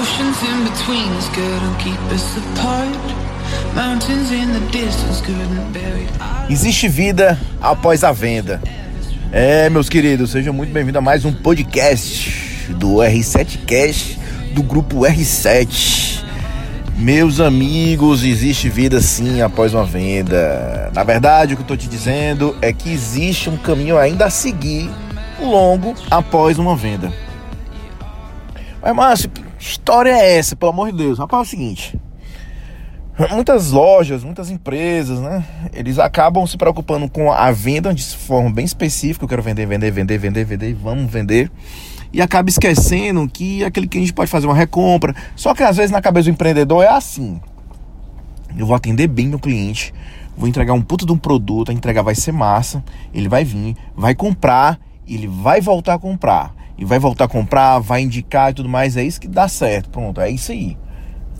Oceans in between keep us apart. Mountains in the distance Existe vida após a venda. É, meus queridos, sejam muito bem-vindos a mais um podcast do R7 Cast do grupo R7. Meus amigos, existe vida sim após uma venda. Na verdade, o que eu estou te dizendo é que existe um caminho ainda a seguir longo após uma venda. Mas, Márcio, história é essa, pelo amor de Deus? Rapaz, é o seguinte. Muitas lojas, muitas empresas, né? Eles acabam se preocupando com a venda de forma bem específica. Eu quero vender, vender, vender, vender, vender, vamos vender e acaba esquecendo que aquele cliente pode fazer uma recompra. Só que às vezes na cabeça do empreendedor é assim: eu vou atender bem meu cliente, vou entregar um puto de um produto, a entrega vai ser massa, ele vai vir, vai comprar, ele vai voltar a comprar. E vai voltar a comprar, vai indicar e tudo mais, é isso que dá certo. Pronto, é isso aí.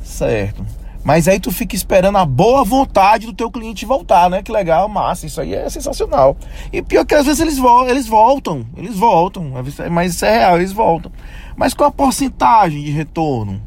Certo. Mas aí tu fica esperando a boa vontade do teu cliente voltar, né? Que legal, massa, isso aí é sensacional. E pior que às vezes eles, vo eles voltam, eles voltam, mas isso é real, eles voltam. Mas qual a porcentagem de retorno?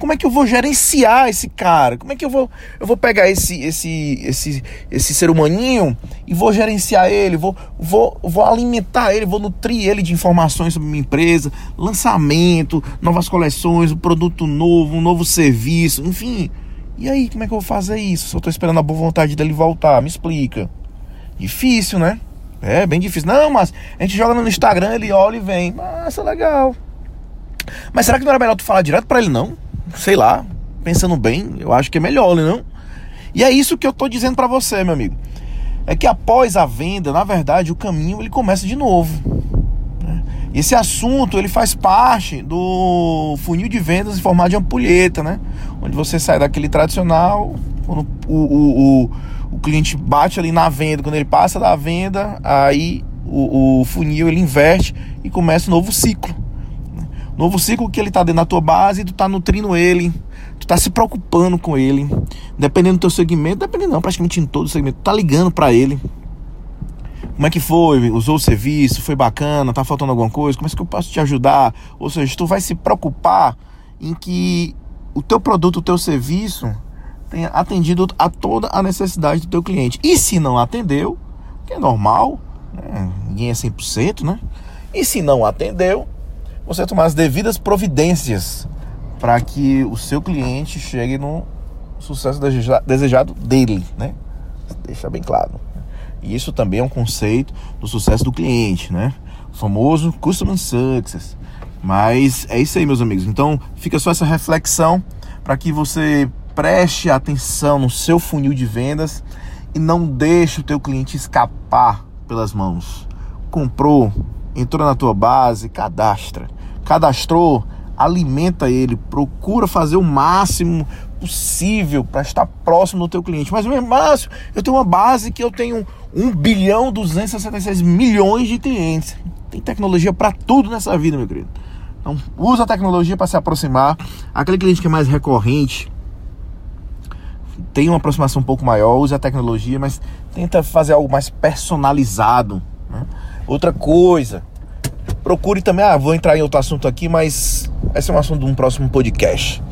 Como é que eu vou gerenciar esse cara? Como é que eu vou eu vou pegar esse esse esse esse ser humaninho e vou gerenciar ele, vou vou vou alimentar ele, vou nutrir ele de informações sobre minha empresa, lançamento, novas coleções, um produto novo, um novo serviço, enfim. E aí, como é que eu vou fazer isso? Só tô esperando a boa vontade dele voltar, me explica. Difícil, né? É, bem difícil. Não, mas a gente joga no Instagram, ele olha e vem. Massa, legal. Mas será que não era melhor tu falar direto para ele não? Sei lá, pensando bem, eu acho que é melhor, né, não? E é isso que eu tô dizendo para você, meu amigo. É que após a venda, na verdade, o caminho ele começa de novo. Né? Esse assunto ele faz parte do funil de vendas em formato de ampulheta, né? Onde você sai daquele tradicional, quando o, o, o, o cliente bate ali na venda, quando ele passa da venda, aí o, o funil ele inverte e começa um novo ciclo. Novo ciclo que ele tá dentro da tua base, tu tá nutrindo ele, tu tá se preocupando com ele, dependendo do teu segmento, dependendo não, praticamente em todo o segmento, tu tá ligando para ele. Como é que foi? Usou o serviço? Foi bacana? Tá faltando alguma coisa? Como é que eu posso te ajudar? Ou seja, tu vai se preocupar em que o teu produto, o teu serviço tenha atendido a toda a necessidade do teu cliente. E se não atendeu, que é normal, né? ninguém é 100%, né? E se não atendeu, você tomar as devidas providências para que o seu cliente chegue no sucesso desejado dele, né? Deixa bem claro. E isso também é um conceito do sucesso do cliente, né? O famoso Customer Success. Mas é isso aí, meus amigos. Então, fica só essa reflexão para que você preste atenção no seu funil de vendas e não deixe o teu cliente escapar pelas mãos. Comprou, entrou na tua base, cadastra cadastrou, alimenta ele, procura fazer o máximo possível para estar próximo do teu cliente. Mas Márcio, eu tenho uma base que eu tenho 1 bilhão 266 milhões de clientes. Tem tecnologia para tudo nessa vida, meu querido. Então, usa a tecnologia para se aproximar. Aquele cliente que é mais recorrente, tem uma aproximação um pouco maior, usa a tecnologia, mas tenta fazer algo mais personalizado. Né? Outra coisa, procure também. Ah, vou entrar em outro assunto aqui, mas esse é um assunto de um próximo podcast.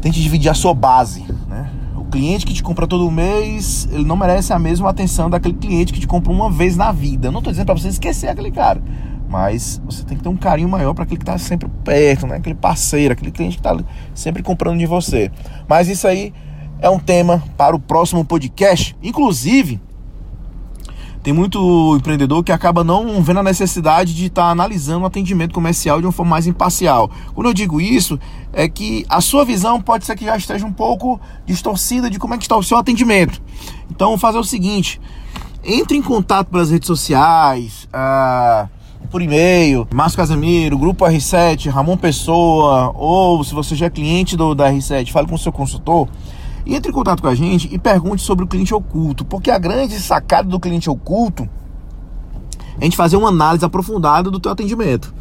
Tente dividir a sua base, né? O cliente que te compra todo mês, ele não merece a mesma atenção daquele cliente que te compra uma vez na vida. Eu não estou dizendo para você esquecer aquele cara, mas você tem que ter um carinho maior para aquele que está sempre perto, né? Aquele parceiro, aquele cliente que está sempre comprando de você. Mas isso aí é um tema para o próximo podcast. Inclusive, tem muito empreendedor que acaba não vendo a necessidade de estar tá analisando o atendimento comercial de uma forma mais imparcial. Quando eu digo isso, é que a sua visão pode ser que já esteja um pouco distorcida de como é que está o seu atendimento. Então, fazer o seguinte: entre em contato pelas redes sociais, ah, por e-mail, Márcio Casemiro, Grupo R7, Ramon Pessoa, ou se você já é cliente do, da R7, fale com o seu consultor entre em contato com a gente e pergunte sobre o cliente oculto, porque a grande sacada do cliente oculto é a gente fazer uma análise aprofundada do teu atendimento.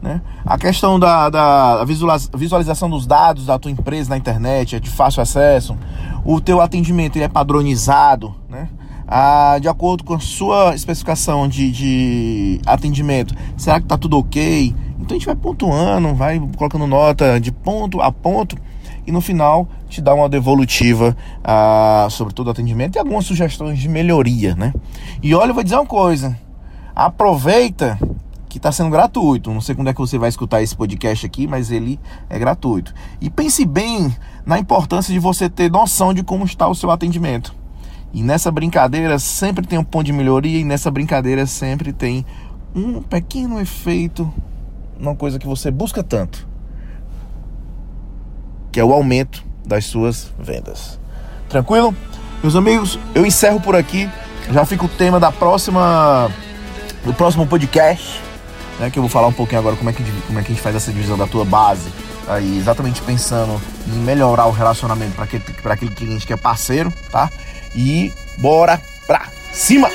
Né? A questão da, da visualização dos dados da tua empresa na internet é de fácil acesso, o teu atendimento ele é padronizado, né? Ah, de acordo com a sua especificação de, de atendimento, será que está tudo ok? Então a gente vai pontuando, vai colocando nota de ponto a ponto e no final te dá uma devolutiva ah, sobre todo o atendimento e algumas sugestões de melhoria, né? E olha, eu vou dizer uma coisa. Aproveita que está sendo gratuito. Não sei quando é que você vai escutar esse podcast aqui, mas ele é gratuito. E pense bem na importância de você ter noção de como está o seu atendimento. E nessa brincadeira sempre tem um ponto de melhoria e nessa brincadeira sempre tem um pequeno efeito, uma coisa que você busca tanto, que é o aumento das suas vendas. Tranquilo? Meus amigos, eu encerro por aqui. Já fica o tema da próxima do próximo podcast, né, que eu vou falar um pouquinho agora como é que como é que a gente faz essa divisão da tua base, aí exatamente pensando em melhorar o relacionamento para aquele aquele cliente que é parceiro, tá? E bora pra cima.